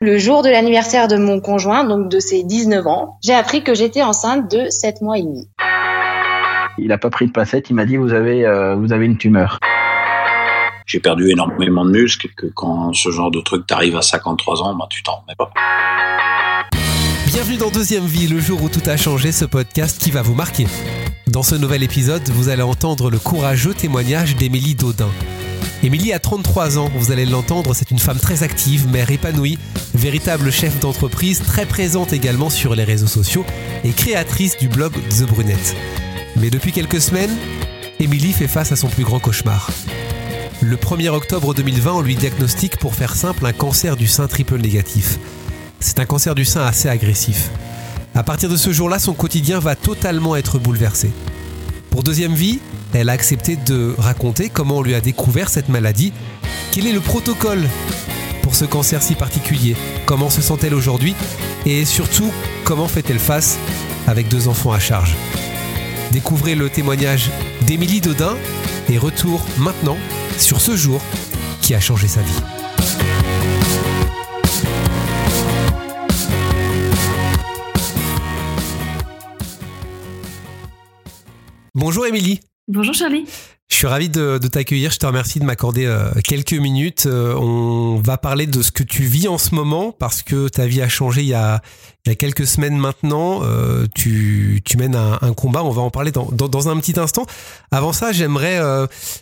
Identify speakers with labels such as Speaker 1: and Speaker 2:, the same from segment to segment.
Speaker 1: Le jour de l'anniversaire de mon conjoint, donc de ses 19 ans, j'ai appris que j'étais enceinte de 7 mois et demi.
Speaker 2: Il n'a pas pris de passette, il m'a dit vous avez, euh, vous avez une tumeur.
Speaker 3: J'ai perdu énormément de muscles et que quand ce genre de truc t'arrive à 53 ans, bah, tu t'en remets pas.
Speaker 4: Bienvenue dans Deuxième Vie, le jour où tout a changé, ce podcast qui va vous marquer. Dans ce nouvel épisode, vous allez entendre le courageux témoignage d'Émilie Daudin. Émilie a 33 ans, vous allez l'entendre, c'est une femme très active, mère épanouie, véritable chef d'entreprise, très présente également sur les réseaux sociaux et créatrice du blog The Brunette. Mais depuis quelques semaines, Émilie fait face à son plus grand cauchemar. Le 1er octobre 2020, on lui diagnostique, pour faire simple, un cancer du sein triple négatif. C'est un cancer du sein assez agressif. À partir de ce jour-là, son quotidien va totalement être bouleversé. Pour deuxième vie, elle a accepté de raconter comment on lui a découvert cette maladie, quel est le protocole pour ce cancer si particulier, comment se sent-elle aujourd'hui? Et surtout comment fait-elle face avec deux enfants à charge? Découvrez le témoignage d'Émilie Dodin et retour maintenant sur ce jour qui a changé sa vie. Bonjour Émilie.
Speaker 5: Bonjour Charlie.
Speaker 4: Je suis ravi de, t'accueillir. Je te remercie de m'accorder euh, quelques minutes. Euh, on va parler de ce que tu vis en ce moment parce que ta vie a changé il y a, quelques semaines maintenant. Euh, tu, mènes un, combat. On va en parler dans, un petit instant. Avant ça, j'aimerais,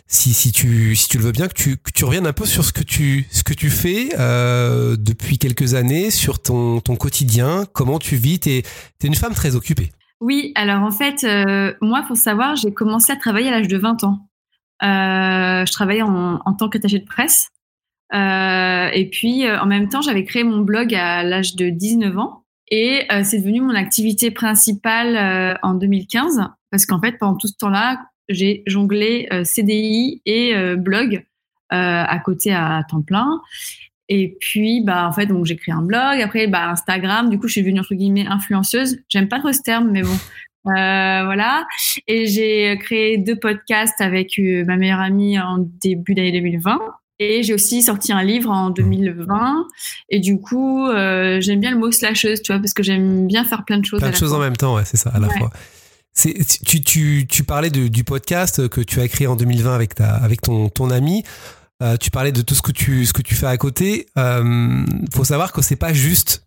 Speaker 4: si, tu, si tu le veux bien, que tu, que tu reviennes un peu sur ce que tu, ce que tu fais depuis quelques années, sur ton, ton quotidien, comment tu vis? Tu es une femme très occupée.
Speaker 5: Oui, alors en fait, euh, moi, faut savoir, j'ai commencé à travailler à l'âge de 20 ans. Euh, je travaillais en, tant qu'attaché de presse. Euh, et puis, en même temps, j'avais créé mon blog à l'âge de 19 ans. Et c'est devenu mon activité principale en 2015. Parce qu'en fait, pendant tout ce temps-là, j'ai jonglé CDI et blog à côté à temps plein. Et puis, bah, en fait, donc j'ai créé un blog. Après, bah, Instagram. Du coup, je suis devenue entre guillemets influenceuse. J'aime pas trop ce terme, mais bon, euh, voilà. Et j'ai créé deux podcasts avec euh, ma meilleure amie en début d'année 2020. Et j'ai aussi sorti un livre en 2020. Et du coup, euh, j'aime bien le mot slasheuse, tu vois, parce que j'aime bien faire plein de choses.
Speaker 4: Plein de choses en même temps, ouais, c'est ça, à la fois. Tu, tu, tu, parlais de, du podcast que tu as créé en 2020 avec, ta, avec ton, ton ami. Euh, tu parlais de tout ce que tu, ce que tu fais à côté. Euh, faut savoir que c'est pas juste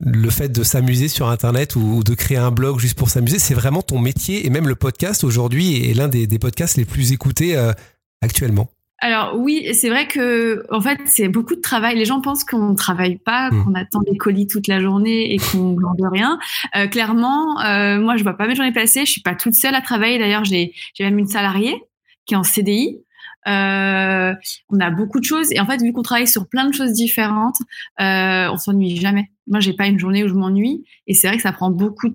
Speaker 4: le fait de s'amuser sur Internet ou, de créer un blog juste pour s'amuser. C'est vraiment ton métier et même le podcast aujourd'hui est l'un des, des, podcasts les plus écoutés euh, actuellement.
Speaker 5: Alors oui, c'est vrai que en fait c'est beaucoup de travail. Les gens pensent qu'on ne travaille pas, hmm. qu'on attend des colis toute la journée et qu'on ne de rien. Euh, clairement, euh, moi je vois pas mes journées passer. Je suis pas toute seule à travailler. D'ailleurs, j'ai j'ai même une salariée qui est en CDI. Euh, on a beaucoup de choses et en fait vu qu'on travaille sur plein de choses différentes, euh, on s'ennuie jamais. Moi j'ai pas une journée où je m'ennuie et c'est vrai que ça prend beaucoup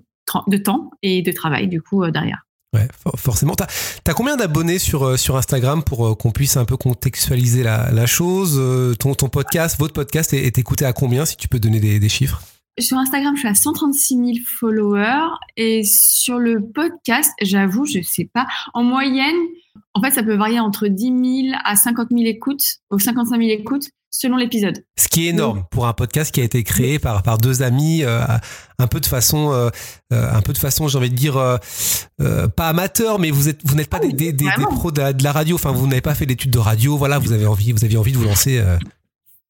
Speaker 5: de temps et de travail du coup euh, derrière.
Speaker 4: Ouais, forcément. T'as as combien d'abonnés sur, euh, sur Instagram pour qu'on puisse un peu contextualiser la, chose ton, ton podcast, votre podcast est, écouté à combien si tu peux donner des, des chiffres?
Speaker 5: Sur Instagram, je suis à 136 000 followers et sur le podcast, j'avoue, je sais pas. En moyenne, en fait, ça peut varier entre 10 000 à 50 000 écoutes ou 55 000 écoutes selon l'épisode.
Speaker 4: Ce qui est énorme pour un podcast qui a été créé par, par deux amis, euh, un peu de façon, euh, euh, un peu de façon, j'ai envie de dire, pas amateur, mais vous êtes, vous n'êtes pas des, des, des, pros de la, radio. Enfin, vous n'avez pas fait d'études de radio. Voilà, vous avez envie, vous aviez envie de vous lancer.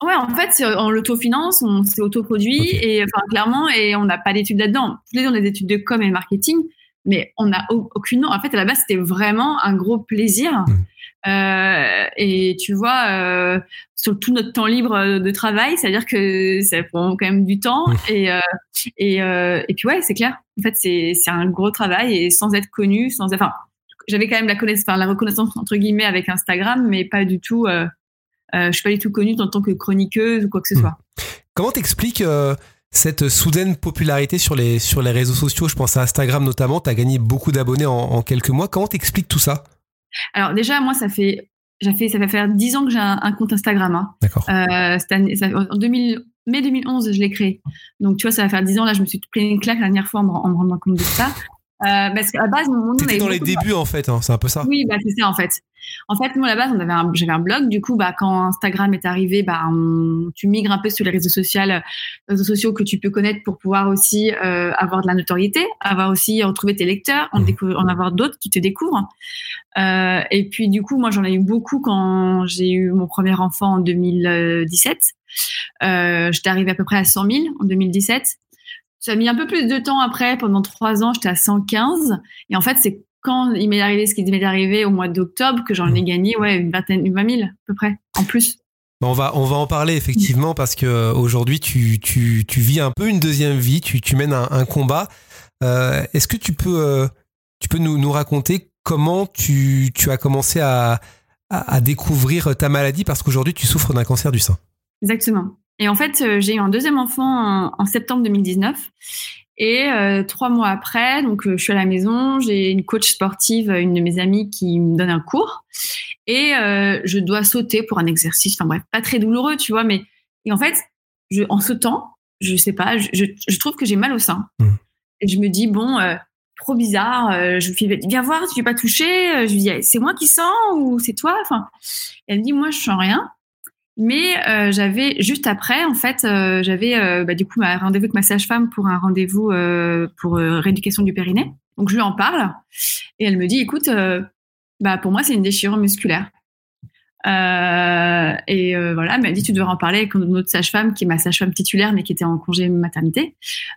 Speaker 5: Ouais, en fait, en l'autofinance, on s'est autoproduit et enfin clairement, et on n'a pas d'études là-dedans. Tous les deux, on a des études de com et marketing, mais on n'a aucune. En fait, à la base, c'était vraiment un gros plaisir. Mmh. Euh, et tu vois, euh, sur tout notre temps libre de travail, c'est-à-dire que ça prend quand même du temps. Mmh. Et, euh, et, euh, et puis ouais, c'est clair. En fait, c'est un gros travail et sans être connu, sans. Enfin, j'avais quand même la connaissance, enfin, la reconnaissance entre guillemets avec Instagram, mais pas du tout. Euh, euh, je suis pas du tout connue en tant que chroniqueuse ou quoi que ce hmm. soit.
Speaker 4: Comment t'expliques euh, cette soudaine popularité sur les, sur les réseaux sociaux Je pense à Instagram notamment. Tu as gagné beaucoup d'abonnés en, quelques mois. Comment t'expliques tout ça?
Speaker 5: Alors déjà, moi, ça fait, fait, ça fait faire 10 ans que j'ai un, compte Instagram. Hein.
Speaker 4: D'accord.
Speaker 5: Euh, en 2000, mai 2011, je l'ai créé. Donc, tu vois, ça va faire 10 ans. Là, je me suis pris une claque la dernière fois en me, rendant compte de ça. Parce qu'à la base, mon nom
Speaker 4: T'étais
Speaker 5: avait
Speaker 4: dans les
Speaker 5: de-
Speaker 4: débuts en fait, hein, c'est un peu ça.
Speaker 5: Oui, bah, c'est ça en fait. En fait, moi à la base, on avait un- j'avais un blog. Du coup, bah, quand Instagram est arrivé, bah, on- tu migres un peu sur les réseaux sociaux, réseaux sociaux que tu peux connaître pour pouvoir aussi euh, avoir de la notoriété, avoir aussi retrouver tes lecteurs, en, décou- en avoir d'autres qui te découvrent. Euh, et puis du coup, moi j'en ai eu beaucoup quand j'ai eu mon premier enfant en 2017. Euh, j'étais arrivée à peu près à 100 000 en 2017. Ça a mis un peu plus de temps après. Pendant trois ans, j'étais à 115. Et en fait, c'est quand il m'est arrivé ce qui m'est arrivé au mois d'octobre que j'en ai gagné ouais une vingtaine, une 20 000 à peu près en plus.
Speaker 4: On va on va en parler effectivement parce que euh, aujourd'hui tu, tu, tu vis un peu une deuxième vie, tu, tu mènes un, un combat. Euh, Est-ce que tu peux euh, tu peux nous, nous raconter comment tu, tu as commencé à, à, à découvrir ta maladie? Parce qu'aujourd'hui tu souffres d'un cancer du sein.
Speaker 5: Exactement. Et en fait, euh, j'ai eu un deuxième enfant en, en septembre 2019. Et euh, trois mois après, donc euh, je suis à la maison, j'ai une coach sportive, une de mes amies qui me donne un cours, et euh, je dois sauter pour un exercice. Enfin bref, pas très douloureux, tu vois, mais et en fait, je, en sautant, je sais pas, je, je, je trouve que j'ai mal au sein.
Speaker 4: Mhm.
Speaker 5: Et je me dis bon, trop bizarre. je lui fais viens voir, tu es pas touché. Je lui dis c'est moi qui sens ou c'est toi? Enfin, elle me dit moi je sens rien. Mais euh, j'avais juste après, en fait, euh, j'avais euh, bah, du coup ma rendez-vous avec ma sage-femme pour un rendez-vous euh, pour euh, rééducation du périnée. Donc je lui en parle et elle me dit, écoute, euh, bah pour moi c'est une déchirure musculaire. Et voilà, elle m'a dit tu devrais en parler avec notre sage-femme qui est ma sage-femme titulaire mais qui était en congé maternité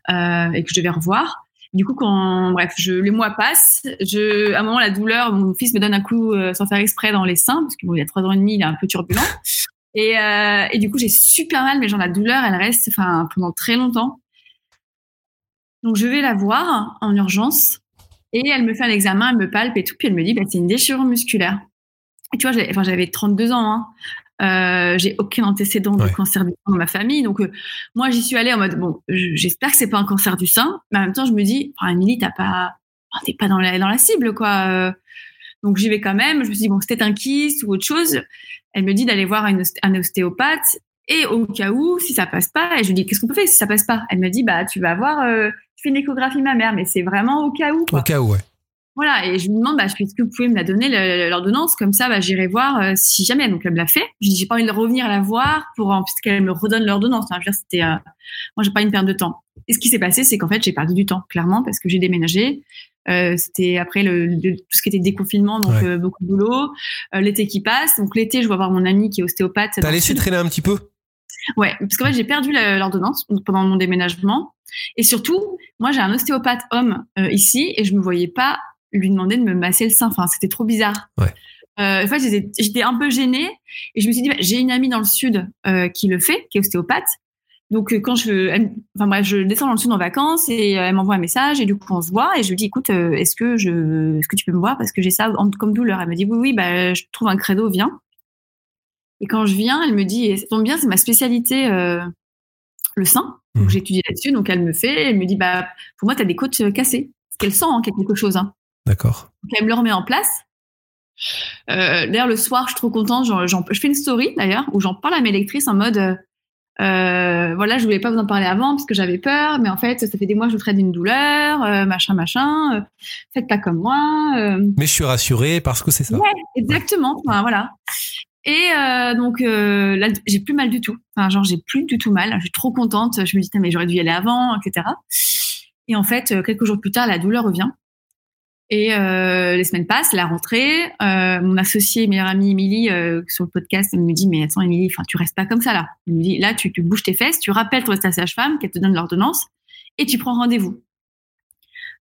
Speaker 5: et que je devais revoir. Du coup, quand bref, je, les mois passent, je, à un moment la douleur, mon fils me donne un coup euh, sans faire exprès dans les seins parce que bon, a trois ans et demi, il est un peu turbulent. Et, euh, et du coup, j'ai super mal, mais genre la douleur, elle reste enfin, pendant très longtemps. Donc, je vais la voir en urgence et elle me fait un examen, elle me palpe et tout, puis elle me dit, bah, c'est une déchirure musculaire. Et tu vois, j'avais, enfin, j'avais 32 ans, hein. Euh, j'ai aucun antécédent
Speaker 4: Ouais.
Speaker 5: de cancer du sein dans ma famille. Donc, euh, moi, j'y suis allée en mode, bon, je- j'espère que c'est pas un cancer du sein. Mais en même temps, je me dis, enfin, Émilie, t'as pas, t'es pas dans la, dans la cible, quoi. Euh, Donc, j'y vais quand même. Je me suis dit, bon, c'était un kyste ou autre chose. Elle me dit d'aller voir un ostéopathe. Et au cas où, si ça passe pas, et je lui dis, qu'est-ce qu'on peut faire si ça passe pas? Elle me dit, bah, tu vas voir, euh, tu fais une échographie mammaire, mais c'est vraiment au cas où.
Speaker 4: Au cas où.
Speaker 5: Voilà, et je lui demande, bah, est-ce que vous pouvez me la donner, l'ordonnance, comme ça, bah, j'irai voir euh, si jamais. Donc, elle me l'a fait. Je dis, j'ai pas envie de revenir la voir pour, en- me redonne l'ordonnance. Enfin, je veux dire, c'était, euh, moi, j'ai pas une perte de temps. Et ce qui s'est passé, c'est qu'en fait, j'ai perdu du temps, clairement, parce que j'ai déménagé. Euh, c'était après le, le- tout ce qui était déconfinement, donc
Speaker 4: Ouais.
Speaker 5: beaucoup de boulot. L'été qui passe, donc l'été, je vais voir mon ami qui est ostéopathe.
Speaker 4: T'as laissé traîner un petit peu?
Speaker 5: Ouais, parce qu'en fait, j'ai perdu l'ordonnance pendant mon déménagement. Et surtout, moi, j'ai un ostéopathe homme euh, ici et je me voyais pas lui demander de me masser le sein. Enfin, c'était trop bizarre.
Speaker 4: Ouais.
Speaker 5: Euh, en fait, j'étais un peu gênée et je me suis dit, bah, j'ai une amie dans le sud euh, qui le fait, qui est ostéopathe. Donc, euh, quand je, elle- enfin bref, je descends dans le sud en vacances et elle m'envoie un message et du coup, on se voit et je lui dis, écoute, est-ce que je, est-ce que tu peux me voir? Parce que j'ai ça en- comme douleur. Elle me dit, oui, oui, bah, je trouve un credo, viens. Et quand je viens, elle me dit, ça tombe bien, c'est ma spécialité, le sein. Donc j'ai étudié là-dessus. Donc elle me fait, elle me dit, bah, pour moi, tu as des côtes cassées. Parce qu'elle sent hein, quelque chose. Hein.
Speaker 4: D'accord.
Speaker 5: Donc elle me le remet en place. Euh, d'ailleurs, le soir, je suis trop contente. Je fais une story d'ailleurs où j'en parle à mes lectrices en mode, euh, euh, voilà, je voulais pas vous en parler avant parce que j'avais peur, mais en fait, ça fait des mois que je traite d'une douleur, euh, machin, machin. euh, faites pas comme moi.
Speaker 4: Mais je suis rassuré parce que c'est ça.
Speaker 5: Ouais, exactement. Enfin, voilà. Et donc là, j'ai plus mal du tout. Enfin, genre, j'ai plus du tout mal. Je suis trop contente. Je me dis, mais j'aurais dû y aller avant, etc. Et en fait, quelques jours plus tard, la douleur revient. Et euh, les semaines passent, la rentrée. Euh, mon associé, meilleure amie Émilie, euh, sur le podcast, elle me dit, mais attends, Émilie, enfin, tu restes pas comme ça là. Elle me dit, là, tu, tu bouges tes fesses, tu rappelles ton ta sage-femme qu'elle te donne l'ordonnance et tu prends rendez-vous.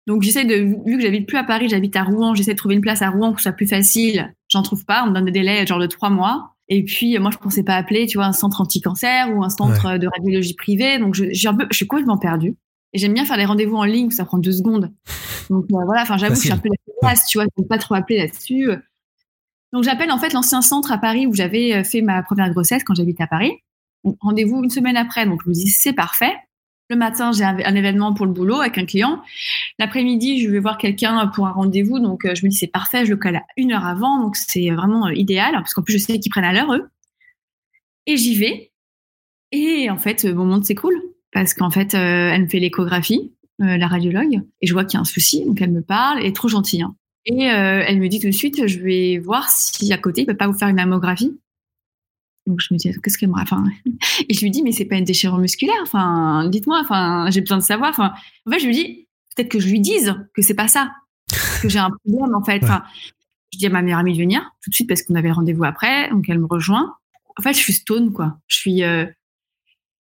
Speaker 5: Donc j'essaie de, vu que j'habite plus à Paris, j'habite à Rouen, j'essaie de trouver une place à Rouen que ce soit plus facile. J'en trouve pas, on me donne des délais genre de trois mois. Et puis moi je pensais pas appeler, tu vois, un centre anti-cancer ou un centre de radiologie privée. Donc je, j'ai un peu, je suis complètement perdue. Et j'aime bien faire les rendez-vous en ligne ça prend deux secondes. Donc euh, voilà, enfin j'avoue que je suis un peu la place, tu vois, je ne pas trop appeler là-dessus. Donc j'appelle en fait l'ancien centre à Paris où j'avais euh, fait ma première grossesse quand j'habitais à Paris. Rendez-vous une semaine après, donc je me dis c'est parfait. Le matin, j'ai un, un, événement pour le boulot avec un client. L'après-midi, je vais voir quelqu'un pour un rendez-vous. Donc, euh, je me dis, c'est parfait, je le cale à une heure avant. Donc, c'est vraiment idéal. Parce qu'en plus, je sais qu'ils prennent à l'heure, eux. Et j'y vais. Et en fait, mon monde s'écroule. Parce qu'en fait, euh, elle me fait l'échographie. euh, la radiologue, et je vois qu'il y a un souci, donc elle me parle, elle est trop gentille. hein. Et euh, elle me dit tout de suite, je vais voir si à côté, il peut pas vous faire une mammographie. Donc je me dis, qu'est-ce qu'elle me... Enfin, et je lui dis, mais c'est pas une déchirure musculaire. Enfin, dites-moi. Enfin, j'ai besoin de savoir. Enfin, en fait, je lui dis, peut-être que je lui dise que c'est pas ça, que j'ai un problème en fait.
Speaker 4: Ouais.
Speaker 5: Enfin, je dis à ma meilleure amie de venir tout de suite parce qu'on avait le rendez-vous après, donc elle me rejoint. En fait, je suis stone quoi. Je suis, euh,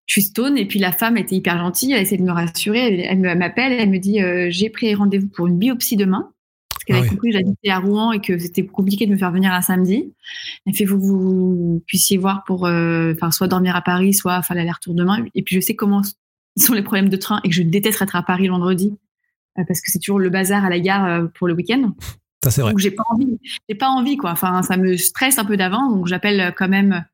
Speaker 5: je suis stone et puis la femme était hyper gentille. Elle essaie de me rassurer. Elle, elle m'appelle, elle me dit, euh, j'ai pris rendez-vous pour une biopsie demain. Parce qu'elle
Speaker 4: Ah
Speaker 5: avait
Speaker 4: oui.
Speaker 5: compris que j'habitais à Rouen et que c'était compliqué de me faire venir un samedi. Elle fait, vous, vous puissiez voir pour, euh, enfin, soit dormir à Paris, soit faire l'aller-retour demain. Et puis je sais comment sont les problèmes de train et que je déteste être à Paris le vendredi euh, parce que c'est toujours le bazar à la gare pour le week-end.
Speaker 4: Ça, c'est vrai.
Speaker 5: Donc j'ai pas envie, j'ai pas envie quoi. Enfin, ça me stresse un peu d'avant, donc j'appelle quand même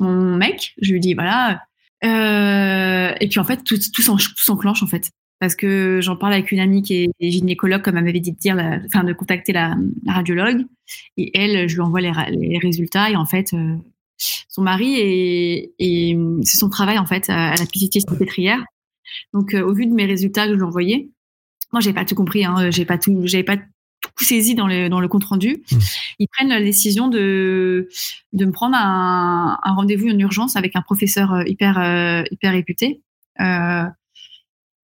Speaker 5: mon mec. Je lui dis voilà. Euh, et puis en fait tout, tout s'en- tout s'enclenche en fait parce que j'en parle avec une amie qui est gynécologue comme elle m'avait dit de dire, la- enfin de contacter la, la radiologue. Et elle, je lui envoie les, résultats et en fait euh, son mari et, c'est son travail en fait à la pitié salpêtrière. Donc euh, au vu de mes résultats que je lui envoyais, moi j'ai pas tout compris, hein, j'ai pas tout, j'avais pas tout saisi dans le dans le compte rendu.
Speaker 4: Mmh.
Speaker 5: Ils prennent la décision de de me prendre un, un rendez-vous en urgence avec un professeur euh, hyper euh, hyper réputé. Euh,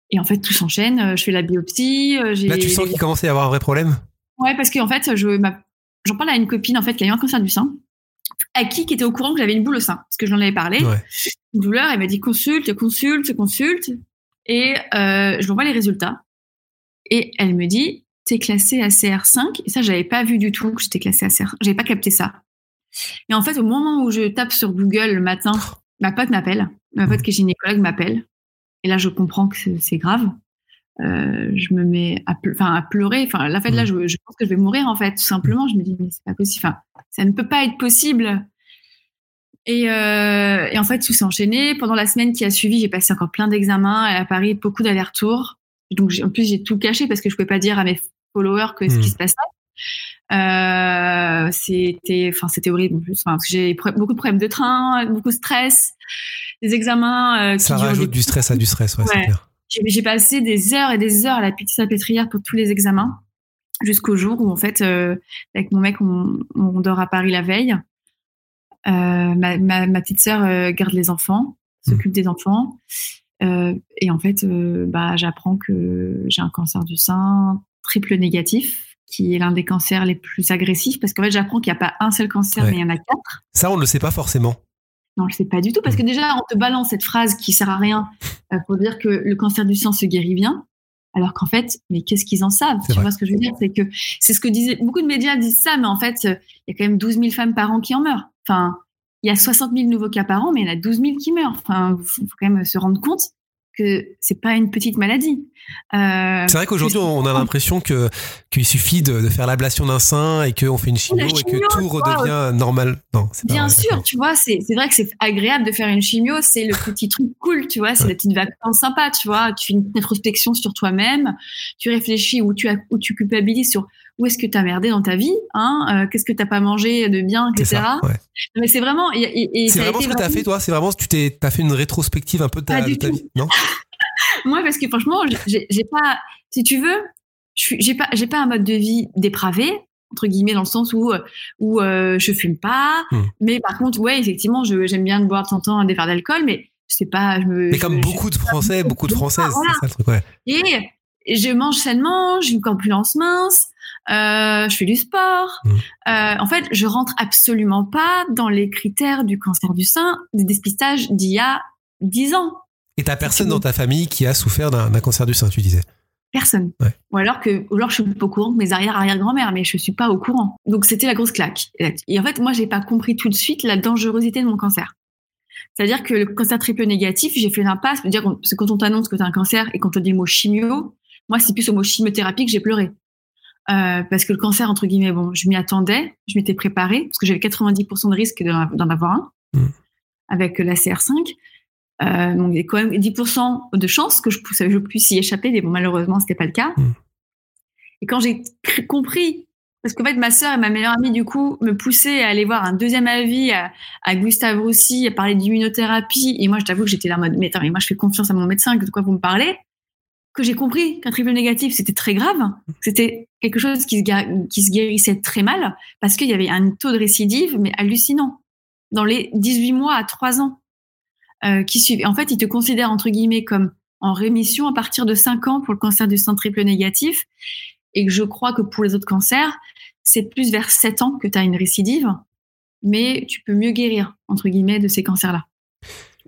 Speaker 5: et en fait tout s'enchaîne. Je fais la biopsie.
Speaker 4: Là, tu sens qu'il commençait à avoir un vrai problème?
Speaker 5: Ouais, parce qu'en fait, je ma- j'en parle à une copine en fait qui a eu un cancer du sein, à qui qui était au courant que j'avais une boule au sein, parce que je l'en avais parlé.
Speaker 4: Ouais.
Speaker 5: Une douleur, elle m'a dit consulte, consulte, consulte, et euh, je lui envoie les résultats. Et elle me dit t'es classée à CR5, et ça j'avais pas vu du tout que j'étais classée à CR5, j'avais pas capté ça. Et en fait, au moment où je tape sur Google le matin, ma pote m'appelle, ma pote qui est gynécologue m'appelle, et là je comprends que c'est- grave. Euh, je me mets à, à pleurer. Enfin, la fait là, je, pense que je vais mourir en fait, tout simplement. Je me dis mais c'est pas possible. Enfin, ça ne peut pas être possible. Et, euh, en fait, tout s'est enchaîné. Pendant la semaine qui a suivi, j'ai passé encore plein d'examens à Paris, beaucoup d'allers-retours. Donc, en plus, j'ai tout caché parce que je pouvais pas dire à mes followers que ce
Speaker 4: Mm.
Speaker 5: qui se passait. Euh, c'était, enfin, c'était horrible en plus. Enfin, j'ai beaucoup de problèmes de train, beaucoup de stress, des examens euh,
Speaker 4: Ça rajoute
Speaker 5: des-
Speaker 4: du stress à du stress, ouais,
Speaker 5: j'ai passé des heures et des heures à la petite salpêtrière pour tous les examens, jusqu'au jour où, en fait, euh, avec mon mec, on, on dort à Paris la veille. Ma, ma, ma petite sœur garde les enfants, s'occupe des enfants. Euh, et en fait, euh, bah, j'apprends que j'ai un cancer du sein triple négatif, qui est l'un des cancers les plus agressifs, parce qu'en fait, j'apprends qu'il n'y a pas un seul cancer,
Speaker 4: Ouais.
Speaker 5: mais il y en a quatre.
Speaker 4: Ça, on ne le sait pas forcément.
Speaker 5: Non, je sais pas du tout, parce que déjà, on te balance cette phrase qui sert à rien euh, pour dire que le cancer du sein se guérit bien, alors qu'en fait, mais qu'est-ce qu'ils en savent? Tu
Speaker 4: vrai.
Speaker 5: vois ce que je veux dire? C'est que c'est ce que disaient beaucoup de médias disent ça, mais en fait, euh, il y a quand même 12 000 femmes par an qui en meurent. Enfin, il y a 60 000 nouveaux cas par an, mais il y en a 12 000 qui meurent. Enfin, il faut quand même se rendre compte que c'est pas une petite maladie. Euh,
Speaker 4: C'est vrai qu'aujourd'hui, on a l'impression que qu'il suffit de, de faire l'ablation d'un sein et qu'on fait une chimio, et que tout redevient normal. Non, c'est pas
Speaker 5: Bien
Speaker 4: vrai,
Speaker 5: sûr, tu vois, c'est c'est vrai que c'est agréable de faire une chimio, c'est le petit truc cool, tu vois, c'est
Speaker 4: Ouais.
Speaker 5: la petite vacances sympa, tu vois. Tu fais une introspection sur toi-même, tu réfléchis ou tu, as, ou tu culpabilises sur où est-ce que tu as merdé dans ta vie, hein, euh, qu'est-ce que t'as pas mangé de bien,
Speaker 4: C'est
Speaker 5: etc.
Speaker 4: ça. ouais.
Speaker 5: Mais c'est vraiment. Et, et- et
Speaker 4: C'est vraiment ce que tu as
Speaker 5: vraiment-
Speaker 4: fait, toi? C'est vraiment, tu t'es, t'as fait une rétrospective un peu de ta, de vie? Non?
Speaker 5: Moi, parce que franchement, j'ai pas. Si tu veux, j'ai pas, j'ai pas un mode de vie dépravé entre guillemets dans le sens où où euh, je fume pas,
Speaker 4: Hmm.
Speaker 5: mais par contre, ouais, effectivement, je- j'aime bien boire de temps en temps des verres d'alcool, mais je sais pas, je me.
Speaker 4: Mais comme
Speaker 5: je-
Speaker 4: beaucoup de Français, beaucoup de Françaises,
Speaker 5: Voilà.
Speaker 4: c'est ça le truc, ouais.
Speaker 5: Et je mange sainement, j'ai une corpulence mince, je fais du sport.
Speaker 4: Mm.
Speaker 5: Euh, en fait, je rentre absolument pas dans les critères du cancer du sein, des dépistages d'il y a 10 ans.
Speaker 4: Et t'as personne dans ta famille qui a souffert d'un, cancer du sein, tu disais?
Speaker 5: Personne.
Speaker 4: Ouais.
Speaker 5: Ou alors que, ou alors je suis pas au courant que mes arrière-arrière-grand-mères, mais je suis pas au courant. Donc c'était la grosse claque. Et en fait, moi, j'ai pas compris tout de suite la dangerosité de mon cancer. C'est-à-dire que le cancer triple négatif, j'ai fait l'impasse. C'est-à-dire qu'on- c'est quand on t'annonce que tu as un cancer et quand on dit le mot chimio, moi, c'est plus au mot chimiothérapie que j'ai pleuré. Euh, parce que le cancer, entre guillemets, bon, je m'y attendais, je m'étais préparée, parce que j'avais 90% de risque d'en avoir un,
Speaker 4: Mm.
Speaker 5: avec la CR5. Euh, donc, il y a quand même 10% de chances que je, puisse- je puisse y échapper, mais bon, malheureusement, c'était pas le cas.
Speaker 4: Mm.
Speaker 5: Et quand j'ai compris, parce qu'en fait, ma sœur et ma meilleure amie, du coup, me poussaient à aller voir un deuxième avis à, à Gustave Roussy, à parler d'immunothérapie. Et moi, je t'avoue que j'étais là en mode, mais attends, mais moi, je fais confiance à mon médecin, de quoi vous me parlez? Que j'ai compris qu'un triple négatif, c'était très grave, c'était quelque chose qui se, qui guérissait très mal, parce qu'il y avait un taux de récidive, mais hallucinant, dans les 18 mois à 3 ans euh, qui suivent. En fait, ils te considèrent, entre guillemets, comme en rémission à partir de 5 ans pour le cancer du sein triple négatif, et je crois que pour les autres cancers, c'est plus vers 7 ans que tu as une récidive, mais tu peux mieux guérir, entre guillemets, de ces cancers-là.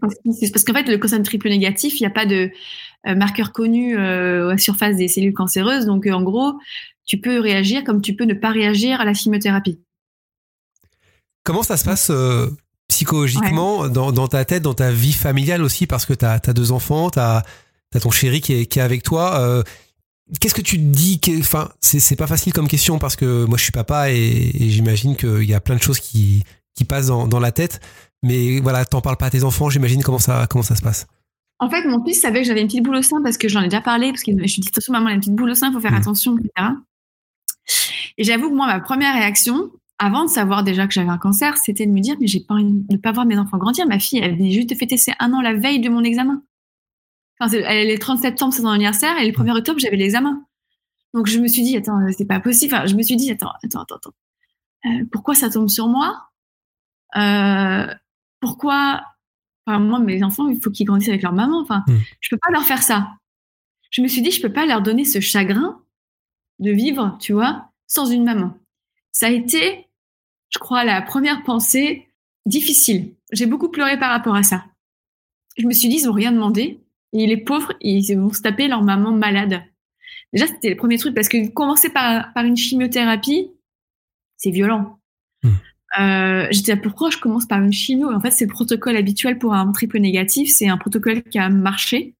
Speaker 5: Parce qu'en fait, le cancer triple négatif, il n'y a pas de marqueur connu euh, à la surface des cellules cancéreuses. Donc, euh, en gros, tu peux réagir comme tu peux ne pas réagir à la chimiothérapie.
Speaker 4: Comment ça se passe psychologiquement dans, ta tête, dans ta vie familiale aussi? Parce que tu as, deux enfants, tu as, ton chéri qui est, avec toi. Qu'est-ce que tu te dis Enfin, c'est pas facile comme question parce que moi je suis papa et, j'imagine qu'il y a plein de choses qui, passent dans, dans la tête. Mais voilà, t'en parles pas à tes enfants, j'imagine comment ça, comment ça se passe?
Speaker 5: En fait, mon fils savait que j'avais une petite boule au sein parce que j'en ai déjà parlé, parce que je suis dit, attention, maman, a une petite boule au sein, il faut faire mmh. attention, etc. Et j'avoue que moi, ma première réaction, avant de savoir déjà que j'avais un cancer, c'était de me dire, mais j'ai pas envie de pas voir mes enfants grandir. Ma fille, elle venait juste de fêter ses un an la veille de mon examen. Enfin, elle est le 30 septembre, c'est son anniversaire, et le 1er octobre, j'avais l'examen. Donc, je me suis dit, attends, c'est pas possible. Enfin, je me suis dit, attends, attends, attends, attends. Euh, pourquoi ça tombe sur moi? Euh, pourquoi enfin, moi mes enfants il faut qu'ils grandissent avec leur maman. Enfin mm. je peux pas leur faire ça. Je me suis dit je peux pas leur donner ce chagrin de vivre tu vois sans une maman. Ça a été je crois la première pensée difficile. J'ai beaucoup pleuré par rapport à ça. Je me suis dit ils ont rien demandé. Et les pauvres ils vont se taper leur maman malade. Déjà c'était le premier truc parce que commencer par, par une chimiothérapie c'est violent. Euh, J'étais pourquoi je commence par une chimio? En fait, c'est le protocole habituel pour un triple négatif. C'est un protocole qui a marché,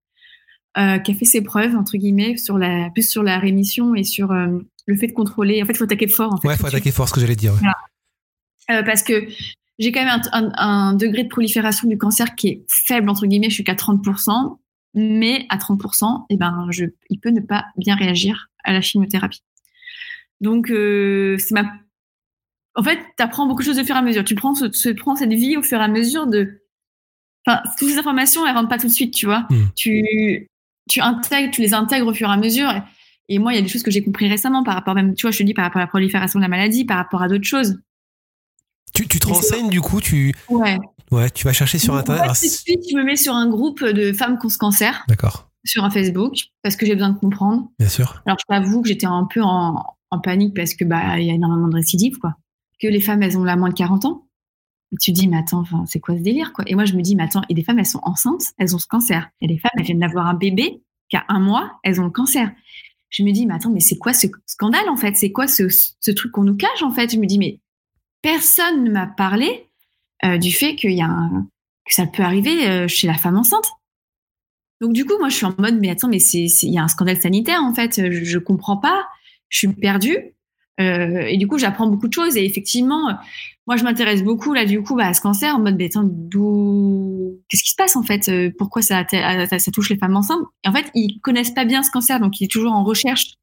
Speaker 5: euh, qui a fait ses preuves entre guillemets sur la plus sur la rémission et sur euh, le fait de contrôler. En fait, il faut attaquer fort. En fait,
Speaker 4: ouais, faut attaquer fort, ce que j'allais dire.
Speaker 5: Euh, parce que j'ai quand même un, un, un, degré de prolifération du cancer qui est faible entre guillemets. Je suis qu'à 30%, mais à 30%, eh ben, je, il peut ne pas bien réagir à la chimiothérapie. Donc, euh, c'est ma en fait, tu apprends beaucoup de choses au fur et à mesure. Tu prends, ce, prends cette vie au fur et à mesure de. Enfin, toutes ces informations, elles rentrent pas tout de suite, tu vois. Hmm. Tu, tu intègres, tu les intègres au fur et à mesure. Et, moi, il y a des choses que j'ai compris récemment par rapport même, tu vois, je te dis par rapport à la prolifération de la maladie, par rapport à d'autres choses.
Speaker 4: Tu, tu te renseignes du coup, tu.
Speaker 5: Ouais.
Speaker 4: Ouais, tu vas chercher sur internet.
Speaker 5: En fait, suite, je me mets sur un groupe de femmes qui ont ce cancer.
Speaker 4: D'accord.
Speaker 5: Sur un Facebook parce que j'ai besoin de comprendre.
Speaker 4: Bien sûr.
Speaker 5: Alors je t'avoue que j'étais un peu en, en panique parce que bah il y a énormément de récidives quoi que les femmes, elles ont là moins de 40 ans. Et tu dis, mais attends, c'est quoi ce délire, quoi? Et moi, je me dis, mais attends, et des femmes, elles sont enceintes, elles ont ce cancer. Et les femmes, elles viennent d'avoir un bébé qui a un mois, elles ont le cancer. Je me dis, mais attends, mais c'est quoi ce scandale, en fait? C'est quoi ce, truc qu'on nous cache, en fait? Je me dis, mais personne ne m'a parlé euh, du fait qu'il y a un, que ça peut arriver euh, chez la femme enceinte. Donc, du coup, moi, je suis en mode, mais attends, mais il y a un scandale sanitaire, en fait. Je, je comprends pas. Je suis perdue. Euh, et du coup, j'apprends beaucoup de choses. Et effectivement, moi, je m'intéresse beaucoup là, du coup, bah, à ce cancer en mode, bah, d'où, qu'est-ce qui se passe en fait? Euh, Pourquoi ça, ça, touche les femmes enceintes? En fait, ils connaissent pas bien ce cancer, donc il est toujours en recherche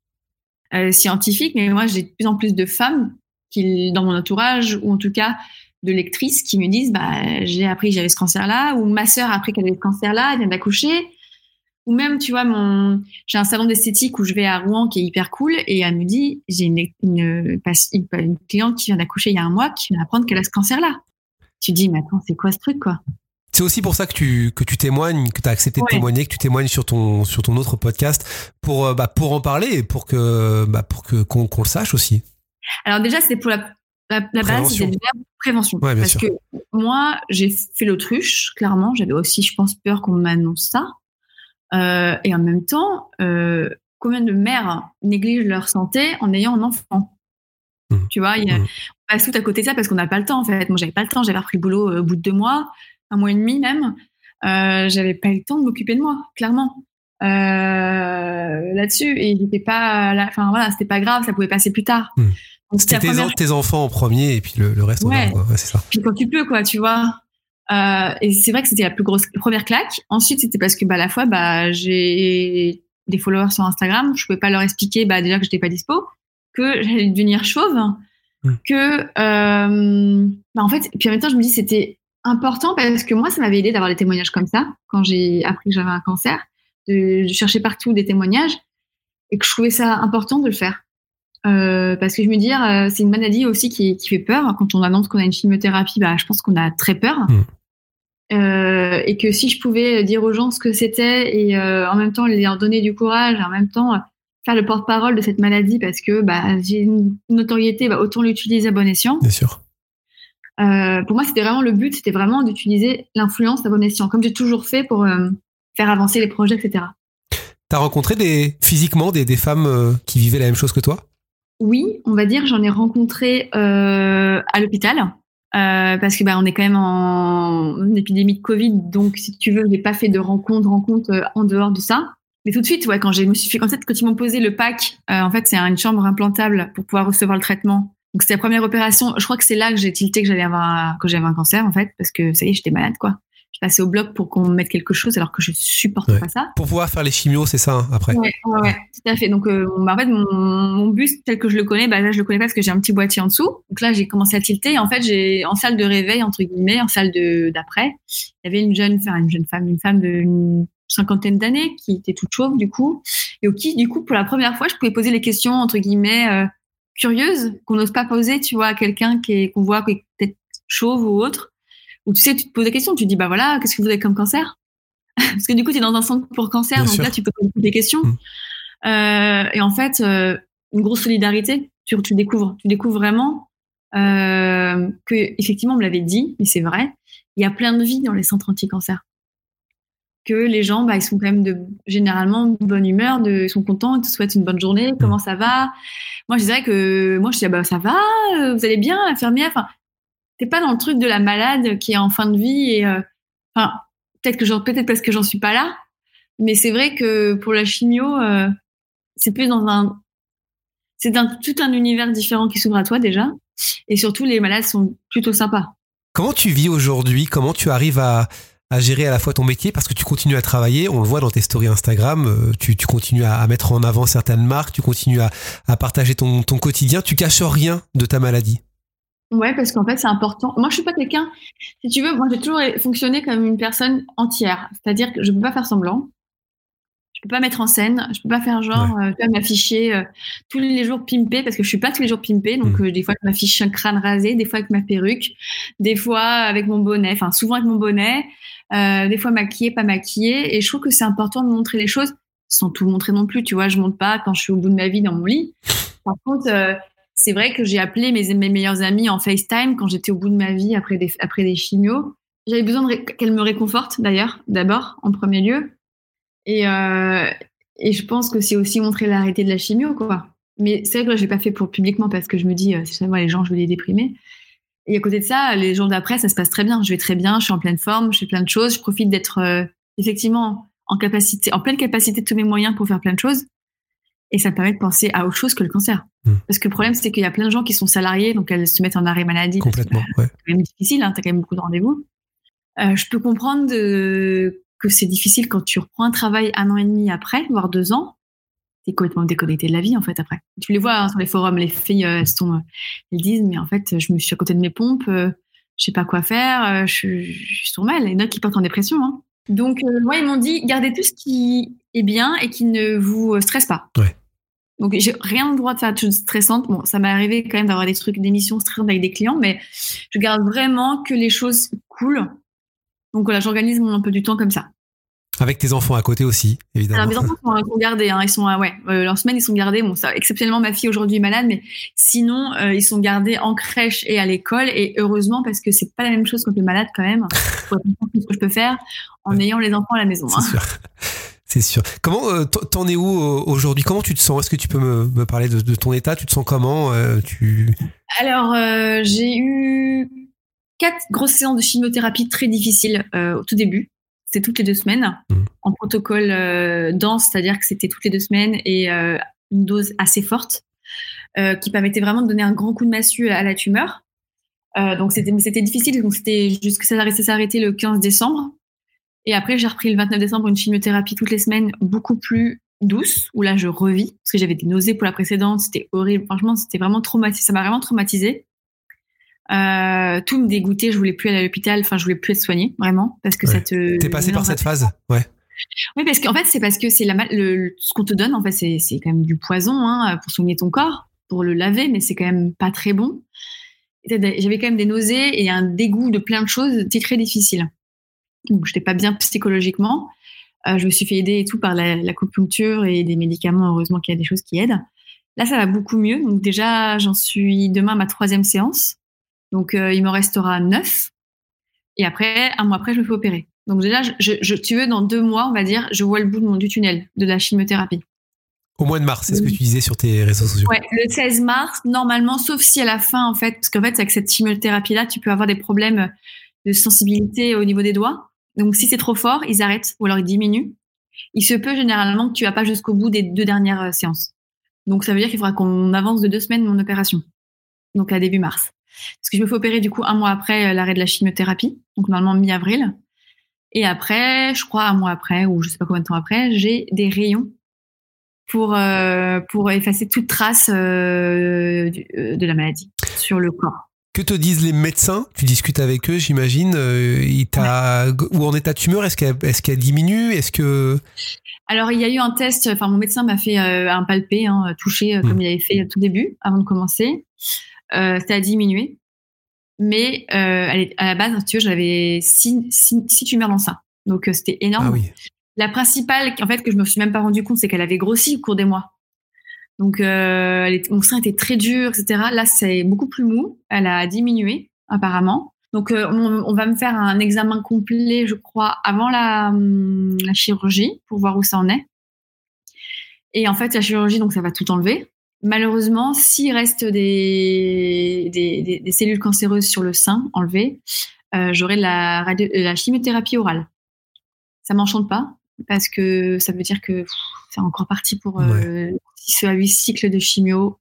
Speaker 5: euh, scientifique. Mais moi, j'ai de plus en plus de femmes qui, dans mon entourage, ou en tout cas de lectrices, qui me disent, bah, j'ai appris que j'avais ce cancer-là, ou ma sœur a appris qu'elle avait ce cancer-là, elle vient d'accoucher. Ou même, tu vois, mon, j'ai un salon d'esthétique où je vais à Rouen qui est hyper cool et elle me dit, j'ai une, une, une, cliente qui vient d'accoucher il y a un mois qui vient d'apprendre qu'elle a ce cancer-là. Tu dis, mais attends, c'est quoi ce truc, quoi?
Speaker 4: C'est aussi pour ça que tu, que tu témoignes, que tu as accepté de témoigner, que tu témoignes sur ton, sur ton autre podcast pour, euh, bah, pour en parler et pour que, bah, pour que, qu'on, le sache aussi.
Speaker 5: Alors déjà, c'est pour la, la, base, c'est la prévention. parce que moi, j'ai fait l'autruche, clairement. J'avais aussi, je pense, peur qu'on m'annonce ça. Euh, et en même temps, euh, combien de mères négligent leur santé en ayant un enfant mmh. Tu vois, il y a, mmh. on passe tout à côté de ça parce qu'on n'a pas le temps en fait. Moi, j'avais pas le temps. J'avais repris le boulot euh, au bout de deux mois, un mois et demi même. Euh, j'avais pas eu le temps de m'occuper de moi, clairement. Euh, là-dessus et il n'était pas, enfin voilà, c'était pas grave, ça pouvait passer plus tard.
Speaker 4: Mmh. C'était tes, tes, enfants en premier et puis le, le reste.
Speaker 5: Ouais.
Speaker 4: ouais c'est ça.
Speaker 5: Puis quand tu peux, quoi, tu vois. Euh, et c'est vrai que c'était la plus grosse première claque. Ensuite, c'était parce que bah, à la fois, bah, j'ai des followers sur Instagram. Je pouvais pas leur expliquer bah, déjà que j'étais pas dispo, que j'allais devenir chauve, mmh. que euh, bah, en fait. Puis en même temps, je me dis c'était important parce que moi, ça m'avait aidé d'avoir des témoignages comme ça quand j'ai appris que j'avais un cancer, de, de chercher partout des témoignages et que je trouvais ça important de le faire. Euh, parce que je me dis, euh, c'est une maladie aussi qui, qui, fait peur. Quand on annonce qu'on a une chimiothérapie, bah, je pense qu'on a très peur.
Speaker 4: Mm.
Speaker 5: Euh, et que si je pouvais dire aux gens ce que c'était et euh, en même temps leur donner du courage, en même temps faire le porte-parole de cette maladie parce que bah, j'ai une notoriété, bah, autant l'utiliser à bon escient.
Speaker 4: Bien sûr.
Speaker 5: Euh, pour moi, c'était vraiment le but, c'était vraiment d'utiliser l'influence à bon escient, comme j'ai toujours fait pour faire avancer les projets, etc.
Speaker 4: T'as rencontré des, physiquement des, des femmes qui vivaient la même chose que toi?
Speaker 5: Oui, on va dire, j'en ai rencontré à l'hôpital. Euh, parce que bah, on est quand même en, épidémie de Covid, donc si tu veux, j'ai pas fait de rencontres, rencontres euh, en dehors de ça. Mais tout de suite, ouais, quand j'ai, me suis fait, fait, quand ils m'ont posé le pack, euh, en fait, c'est une chambre implantable pour pouvoir recevoir le traitement. Donc c'était la première opération. Je crois que c'est là que j'ai tilté que j'allais avoir, que j'avais un cancer, en fait, parce que ça y est, j'étais malade, quoi. Passais au bloc pour qu'on me mette quelque chose, alors que je supporte
Speaker 4: Ouais.
Speaker 5: pas ça.
Speaker 4: Pour pouvoir faire les chimios, c'est ça, hein, après
Speaker 5: Ouais, ouais, ouais, tout à fait. Donc, euh, bah, en fait, mon, mon bus tel que je le connais, bah, là, je le connais pas parce que j'ai un petit boîtier en dessous. Donc là, j'ai commencé à tilter. Et en fait, j'ai en salle de réveil entre guillemets, en salle de d'après, il y avait une jeune, enfin une jeune femme, une femme d'une cinquantaine d'années qui était toute chauve du coup, et au qui, du coup, pour la première fois, je pouvais poser les questions entre guillemets euh, curieuses qu'on n'ose pas poser, tu vois, à quelqu'un qui est qu'on voit qui est peut-être chauve ou autre. Ou tu sais, tu te poses des questions, tu te dis bah voilà, qu'est-ce que vous avez comme cancer? Parce que du coup, tu es dans un centre pour cancer,
Speaker 4: Bien
Speaker 5: donc
Speaker 4: sûr.
Speaker 5: là, tu peux poser des questions.
Speaker 4: Mm.
Speaker 5: Euh, et en fait, euh, une grosse solidarité. Tu, tu découvres, tu découvres vraiment euh, que effectivement, on me l'avait dit, mais c'est vrai. Il y a plein de vie dans les centres anti-cancer. Que les gens, bah, ils sont quand même de généralement de bonne humeur, de, ils sont contents, ils te souhaitent une bonne journée. Comment ça va? Moi, je dirais que moi, je dis ah bah ça va, euh, vous allez bien, infirmière. Enfin, t'es pas dans le truc de la malade qui est en fin de vie et euh, enfin peut-être que j'en peut-être parce que j'en suis pas là, mais c'est vrai que pour la chimio, euh, c'est plus dans un c'est un, tout un univers différent qui s'ouvre à toi déjà. Et surtout, les malades sont plutôt sympas.
Speaker 4: Comment tu vis aujourd'hui? Comment tu arrives à, à gérer à la fois ton métier? Parce que tu continues à travailler, on le voit dans tes stories Instagram, euh, tu, tu continues à, à mettre en avant certaines marques, tu continues à, à partager ton, ton quotidien, tu caches rien de ta maladie.
Speaker 5: Ouais, parce qu'en fait, c'est important. Moi, je suis pas quelqu'un, si tu veux, moi, j'ai toujours fonctionné comme une personne entière. C'est-à-dire que je peux pas faire semblant. Je peux pas mettre en scène. Je peux pas faire genre, euh, tu vois, m'afficher euh, tous les jours pimpé parce que je suis pas tous les jours pimpé. Donc,
Speaker 4: Mm.
Speaker 5: euh, des fois, je m'affiche un crâne rasé, des fois avec ma perruque, des fois avec mon bonnet, enfin, souvent avec mon bonnet, euh, des fois maquillée, pas maquillée. Et je trouve que c'est important de montrer les choses sans tout montrer non plus. Tu vois, je monte pas quand je suis au bout de ma vie dans mon lit. Par contre, euh, c'est vrai que j'ai appelé mes, mes meilleurs amis en FaceTime quand j'étais au bout de ma vie après des, après des chimios. J'avais besoin qu'elles me réconfortent d'ailleurs, d'abord, en premier lieu. Et, euh, et je pense que c'est aussi montrer la réalité de la chimio, quoi. Mais c'est vrai que je l'ai pas fait pour publiquement parce que je me dis, euh, si ça moi les gens, je vais les déprimer. Et à côté de ça, les jours d'après, ça se passe très bien. Je vais très bien, je suis en pleine forme, je fais plein de choses. Je profite d'être euh, effectivement en capacité, en pleine capacité de tous mes moyens pour faire plein de choses. Et ça me permet de penser à autre chose que le cancer.
Speaker 4: Mm.
Speaker 5: Parce que le problème, c'est qu'il y a plein de gens qui sont salariés, donc elles se mettent en arrêt maladie.
Speaker 4: Complètement. Ouais.
Speaker 5: c'est quand même difficile, hein, tu as quand même beaucoup de rendez-vous. Euh, je peux comprendre de- que c'est difficile quand tu reprends un travail un an et demi après, voire deux ans. T'es complètement déconnecté de la vie, en fait, après. Tu les vois hein, sur les forums, les filles, euh, elles, sont, euh, elles disent, mais en fait, je me suis à côté de mes pompes, euh, je sais pas quoi faire, euh, je, je suis mal. Il y en a qui partent en dépression. Hein. Donc, moi, ils m'ont dit, gardez tout ce qui est bien et qui ne vous stresse pas.
Speaker 4: Ouais.
Speaker 5: Donc, j'ai rien le droit de faire de choses stressantes. Bon, ça m'est arrivé quand même d'avoir des trucs, des missions stressantes avec des clients, mais je garde vraiment que les choses cool. Donc voilà, j'organise mon emploi du temps comme ça.
Speaker 4: Avec tes enfants à côté aussi, évidemment.
Speaker 5: Alors mes enfants sont, gardés, hein, ils sont ouais, euh, en semaine ils sont gardés. Bon, ça, exceptionnellement ma fille aujourd'hui est malade, mais sinon euh, ils sont gardés en crèche et à l'école et heureusement parce que c'est pas la même chose quand tu es malade quand même. Faut ce que je peux faire en ayant les enfants à la maison. hein.
Speaker 4: Sûr. C'est sûr. Comment euh, t'en- es où euh, aujourd'hui? Comment tu te sens? Est-ce que tu peux me, me parler de, de ton état? Tu te sens comment Euh, Tu
Speaker 5: Alors euh, j'ai eu quatre grosses séances de chimiothérapie très difficiles au tout début. C'était toutes les deux semaines
Speaker 4: Mhm.
Speaker 5: en protocole dense, c'est-à-dire que c'était toutes les deux semaines et une dose assez forte qui permettait vraiment de donner un grand coup de massue à la tumeur. Donc c'était c'était difficile, donc c'était jusque ça s'est arrêté le 15 décembre. Et après j'ai repris le 29 décembre une chimiothérapie toutes les semaines beaucoup plus douce où là je revis parce que j'avais des nausées pour la précédente, c'était horrible. Franchement, c'était vraiment traumatisé, ça m'a vraiment traumatisé. Euh, tout me dégoûtait, je voulais plus aller à l'hôpital, enfin je voulais plus être soignée vraiment parce que
Speaker 4: Ouais.
Speaker 5: ça te
Speaker 4: t'es passé par cette phase? Ouais.
Speaker 5: Oui, parce qu'en fait, c'est parce que c'est la le, ce qu'on te donne, en fait, c'est, c'est quand même du poison hein, pour soigner ton corps, pour le laver, mais c'est quand même pas très bon. J'avais quand même des nausées et un dégoût de plein de choses, c'était très difficile. Donc, je n'étais pas bien psychologiquement. Euh, je me suis fait aider et tout par la, l'acupuncture et des médicaments. Heureusement qu'il y a des choses qui aident. Là, ça va beaucoup mieux. Donc, déjà, j'en suis demain à ma troisième séance. Donc, euh, il me restera neuf. Et après, un mois après, je me fais opérer. Donc déjà, je, je, tu veux, dans deux mois, on va dire, je vois le bout de mon, du tunnel de la chimiothérapie.
Speaker 4: Au mois de mars, c'est ce que tu disais sur tes réseaux sociaux.
Speaker 5: Ouais, le 16 mars, normalement, sauf si à la fin, en fait, parce qu'en fait, avec cette chimiothérapie-là, tu peux avoir des problèmes de sensibilité au niveau des doigts. Donc, si c'est trop fort, ils arrêtent ou alors ils diminuent. Il se peut généralement que tu vas pas jusqu'au bout des deux dernières euh, séances. Donc, ça veut dire qu'il faudra qu'on avance de deux semaines mon opération. Donc, à début mars. Parce que je me fais opérer du coup un mois après euh, l'arrêt de la chimiothérapie. Donc, normalement, mi-avril. Et après, je crois un mois après, ou je sais pas combien de temps après, j'ai des rayons pour, euh, pour effacer toute trace de la maladie sur le corps.
Speaker 4: Que te disent les médecins? Tu discutes avec eux, j'imagine. il Où en est ta tumeur? Est-ce qu'elle est diminue? Est-ce que
Speaker 5: Alors, il y a eu un test. Enfin, mon médecin m'a fait un palpé, hein, touché, comme hmm. il avait fait au tout début, avant de commencer. C'était à diminuer. Mais euh, à la base, tu veux, j'avais six, six, tumeurs dans ça. Donc euh, c'était énorme. Ah la principale, en fait, que je me suis même pas rendu compte, c'est qu'elle avait grossi au cours des mois. Donc euh, mon sein était très dur, etc. Là, c'est beaucoup plus mou. Elle a diminué apparemment. Donc euh, on, va me faire un examen complet, je crois, avant la, hum, la chirurgie pour voir où ça en est. Et en fait, la chirurgie, donc ça va tout enlever malheureusement, s'il reste des, des, des, cellules cancéreuses sur le sein enlevées, euh, j'aurai la, la chimiothérapie orale. Ça m'enchante pas parce que ça veut dire que c'est encore parti pour euh, 6 à 8 cycles de chimio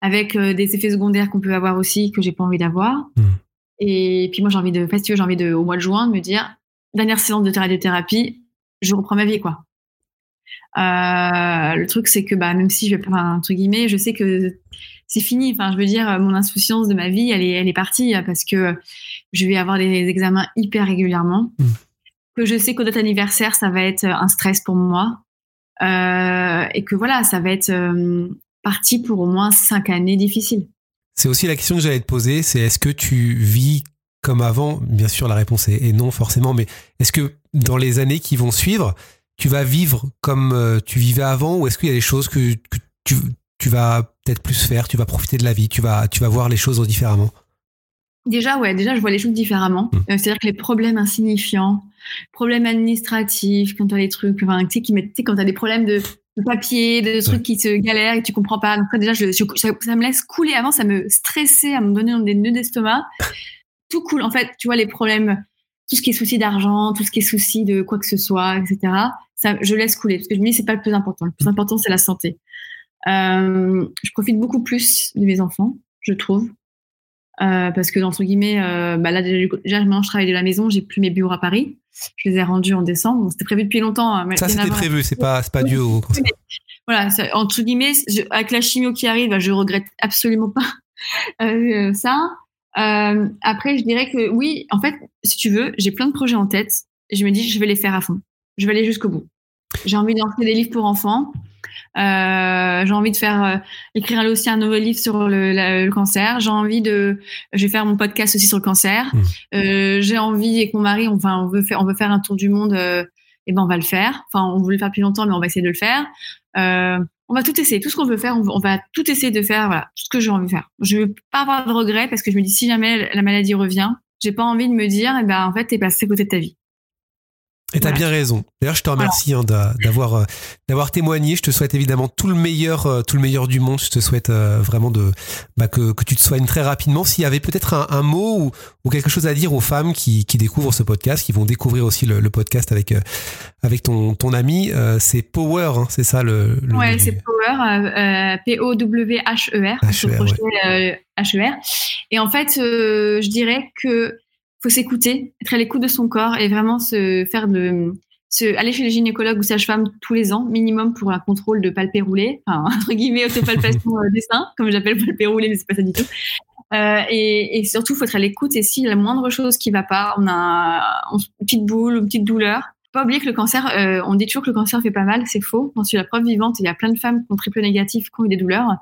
Speaker 5: avec euh, des effets secondaires qu'on peut avoir aussi que j'ai pas envie d'avoir. Hmm. Et puis moi j'ai envie de, j'ai envie de au mois de juin de me dire dernière séance de radiothérapie, je reprends ma vie quoi. Euh, le truc, c'est que bah, même si je vais, enfin, entre guillemets, je sais que c'est fini. Enfin, je veux dire, mon insouciance de ma vie, elle est, elle est partie parce que je vais avoir des examens hyper régulièrement. Mm. Que je sais qu'au date anniversaire, ça va être un stress pour moi. Euh, et que voilà, ça va être euh, parti pour au moins cinq années difficiles.
Speaker 4: C'est aussi la question que j'allais te poser, c'est est-ce que tu vis comme avant? Bien sûr, la réponse est, non forcément, mais est-ce que dans les années qui vont suivre, tu vas vivre comme euh, tu vivais avant ou est-ce qu'il y a des choses que, tu, tu, vas peut-être plus faire, tu vas profiter de la vie, tu vas, tu vas voir les choses différemment?
Speaker 5: Déjà, ouais, déjà, je vois les choses différemment. Mmh. Euh, c'est-à-dire que les problèmes insignifiants, problèmes administratifs, quand tu as des trucs, enfin, tu sais, qui mettent, quand tu as des problèmes de, papier, de trucs qui se galèrent et tu comprends pas. Donc, déjà, je, ça, ça, me laisse couler. Avant, ça me stressait à me donner des nœuds d'estomac. Tout cool. En fait, tu vois, les problèmes, tout ce qui est souci d'argent, tout ce qui est souci de quoi que ce soit, etc ça, je laisse couler parce que je me dis c'est pas le plus important. Le plus important c'est la santé. Euh, je profite beaucoup plus de mes enfants, je trouve, euh, parce que entre guillemets, euh, bah là déjà maintenant je travaille de la maison, j'ai plus mes bureaux à Paris. Je les ai rendus en décembre. c'était prévu depuis longtemps.
Speaker 4: Hein, ça c'était prévu, c'est pas c'est pas dû au
Speaker 5: Voilà, entre guillemets, avec la chimio qui arrive, bah, je regrette absolument pas euh, ça. Après, je dirais que oui, en fait, si tu veux, j'ai plein de projets en tête et je me dis je vais les faire à fond je vais aller jusqu'au bout. J'ai envie d'enseigner des livres pour enfants. Euh, j'ai envie de faire euh, écrire aussi un nouveau livre sur le, cancer. J'ai envie de, je vais faire mon podcast aussi sur le cancer. Mmh. Euh, j'ai envie avec mon mari, enfin, on veut faire, on veut faire un tour du monde. et eh ben, on va le faire. Enfin, on voulait le faire depuis longtemps, mais on va essayer de le faire. on va tout essayer, tout ce qu'on veut faire, on va, tout essayer de faire. Voilà, tout ce que j'ai envie de faire. Je veux pas avoir de regrets parce que je me dis si jamais la maladie revient, j'ai pas envie de me dire, eh ben, en fait, t'es passé à côté de ta vie.
Speaker 4: Et t'as bien raison. D'ailleurs, je te remercie hein, d'avoir euh, d'avoir témoigné. Je te souhaite évidemment tout le meilleur, euh, tout le meilleur du monde. Je te souhaite euh, vraiment de bah, que, que tu te soignes très rapidement. S'il y avait peut-être un, un, mot ou, ou, quelque chose à dire aux femmes qui, qui découvrent ce podcast, qui vont découvrir aussi le, le podcast avec avec ton ton ami, c'est Power, hein, c'est ça le. le
Speaker 5: ouais, c'est Power, P O W H E R, H E R. Et en fait, je dirais que faut s'écouter, être à l'écoute de son corps et vraiment se faire de se, aller chez les gynécologues ou sages-femmes tous les ans, minimum pour un contrôle de palpé roulé, enfin, entre guillemets, autopalpation euh, des seins, comme j'appelle palpé roulé, mais c'est pas ça du tout. Euh, et, et, surtout, faut être à l'écoute et si la moindre chose qui va pas, on a une petite boule, une petite douleur, pas oublier que le cancer, euh, on dit toujours que le cancer fait pas mal, c'est faux. J'en suis la preuve vivante. Il y a plein de femmes qui ont triple négatif, qui ont eu des douleurs.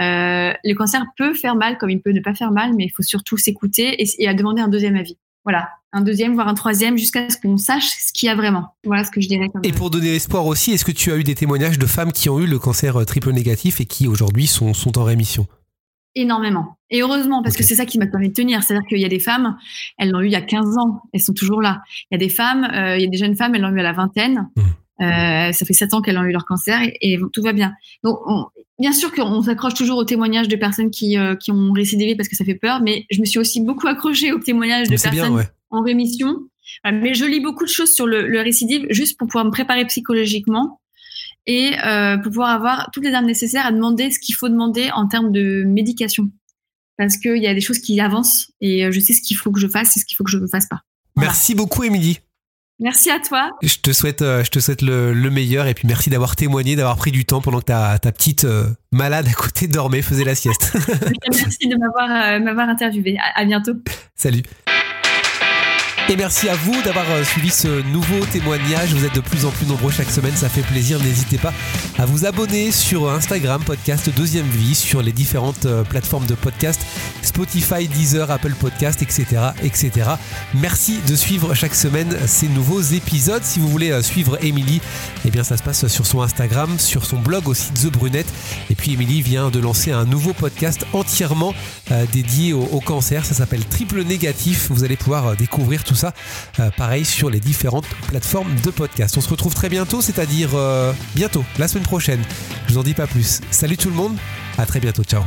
Speaker 5: Euh, le cancer peut faire mal comme il peut ne pas faire mal, mais il faut surtout s'écouter et, et à demander un deuxième avis. Voilà, un deuxième, voire un troisième, jusqu'à ce qu'on sache ce qu'il y a vraiment. Voilà ce que je dirais.
Speaker 4: et pour donner espoir aussi, est-ce que tu as eu des témoignages de femmes qui ont eu le cancer euh, triple négatif et qui aujourd'hui sont, sont en rémission?
Speaker 5: Énormément. Et heureusement, parce que c'est ça qui m'a permis de tenir. C'est-à-dire qu'il y a des femmes, elles l'ont eu il y a 15 ans, elles sont toujours là. Il y a des femmes, euh, il y a des jeunes femmes, elles l'ont eu à la vingtaine. Mmh. Euh, ça fait 7 ans qu'elles ont eu leur cancer et, tout va bien. Donc, bien sûr qu'on s'accroche toujours aux témoignages de personnes qui, euh, qui ont récidivé parce que ça fait peur, mais je me suis aussi beaucoup accrochée aux témoignages de personnes en rémission. Mais je lis beaucoup de choses sur le, le récidive juste pour pouvoir me préparer psychologiquement et euh, pour pouvoir avoir toutes les armes nécessaires à demander ce qu'il faut demander en termes de médication. Parce qu'il y a des choses qui avancent et euh, je sais ce qu'il faut que je fasse et ce qu'il faut que je ne fasse pas.
Speaker 4: Merci beaucoup, Émilie.
Speaker 5: Merci à toi.
Speaker 4: Je te souhaite, euh, je te souhaite le, meilleur et puis merci d'avoir témoigné, d'avoir pris du temps pendant que ta, ta petite malade à côté dormait, faisait la sieste.
Speaker 5: merci de m'avoir m'avoir interviewé. à bientôt.
Speaker 4: Salut. Et merci à vous d'avoir euh, suivi ce nouveau témoignage. Vous êtes de plus en plus nombreux chaque semaine, ça fait plaisir. N'hésitez pas à vous abonner sur Instagram, podcast Deuxième Vie, sur les différentes euh, plateformes de podcast, Spotify, Deezer, Apple Podcast, etc., etc. Merci de suivre chaque semaine ces nouveaux épisodes. Si vous voulez euh, suivre Émilie, eh bien ça se passe sur son Instagram, sur son blog aussi The Brunette. Et puis Émilie vient de lancer un nouveau podcast entièrement dédié au, cancer. Ça s'appelle Triple Négatif. Vous allez pouvoir découvrir tout ça, euh, pareil sur les différentes plateformes de podcast. On se retrouve très bientôt, c'est-à-dire euh, bientôt, la semaine prochaine. Je vous en dis pas plus. Salut tout le monde, à très bientôt, ciao.